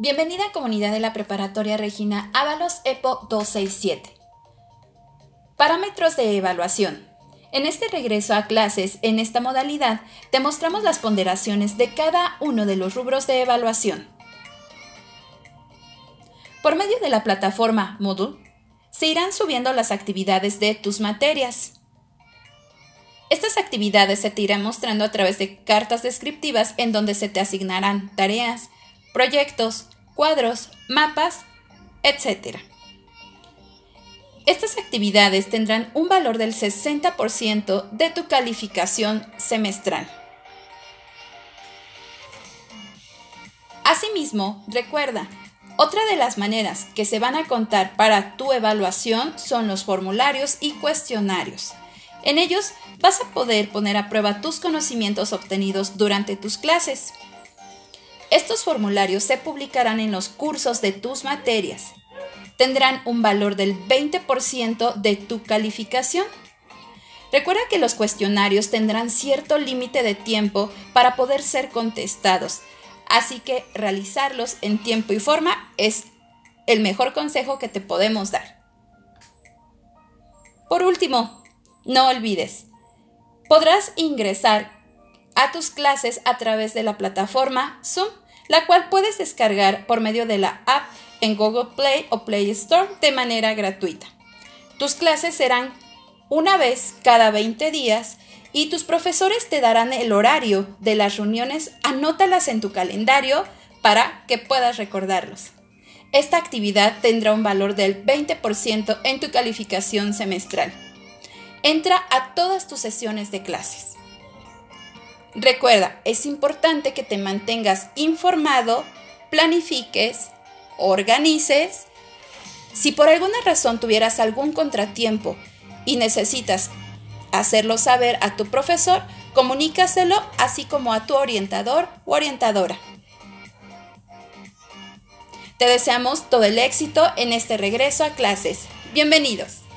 Bienvenida a comunidad de la preparatoria Regina Ábalos EPO 267. Parámetros de evaluación. En este regreso a clases, en esta modalidad, te mostramos las ponderaciones de cada uno de los rubros de evaluación. Por medio de la plataforma Moodle, se irán subiendo las actividades de tus materias. Estas actividades se te irán mostrando a través de cartas descriptivas en donde se te asignarán tareas, proyectos, cuadros, mapas, etc. Estas actividades tendrán un valor del 60% de tu calificación semestral. Asimismo, recuerda, otra de las maneras que se van a contar para tu evaluación son los formularios y cuestionarios. En ellos vas a poder poner a prueba tus conocimientos obtenidos durante tus clases. Estos formularios se publicarán en los cursos de tus materias. Tendrán un valor del 20% de tu calificación. Recuerda que los cuestionarios tendrán cierto límite de tiempo para poder ser contestados, así que realizarlos en tiempo y forma es el mejor consejo que te podemos dar. Por último, no olvides, podrás ingresar a tus clases a través de la plataforma Zoom, la cual puedes descargar por medio de la app en Google Play o Play Store de manera gratuita. Tus clases serán una vez cada 20 días y tus profesores te darán el horario de las reuniones, anótalas en tu calendario para que puedas recordarlos. Esta actividad tendrá un valor del 20% en tu calificación semestral. Entra a todas tus sesiones de clases. Recuerda, es importante que te mantengas informado, planifiques, organices. Si por alguna razón tuvieras algún contratiempo y necesitas hacerlo saber a tu profesor, comunícaselo así como a tu orientador o orientadora. Te deseamos todo el éxito en este regreso a clases. Bienvenidos.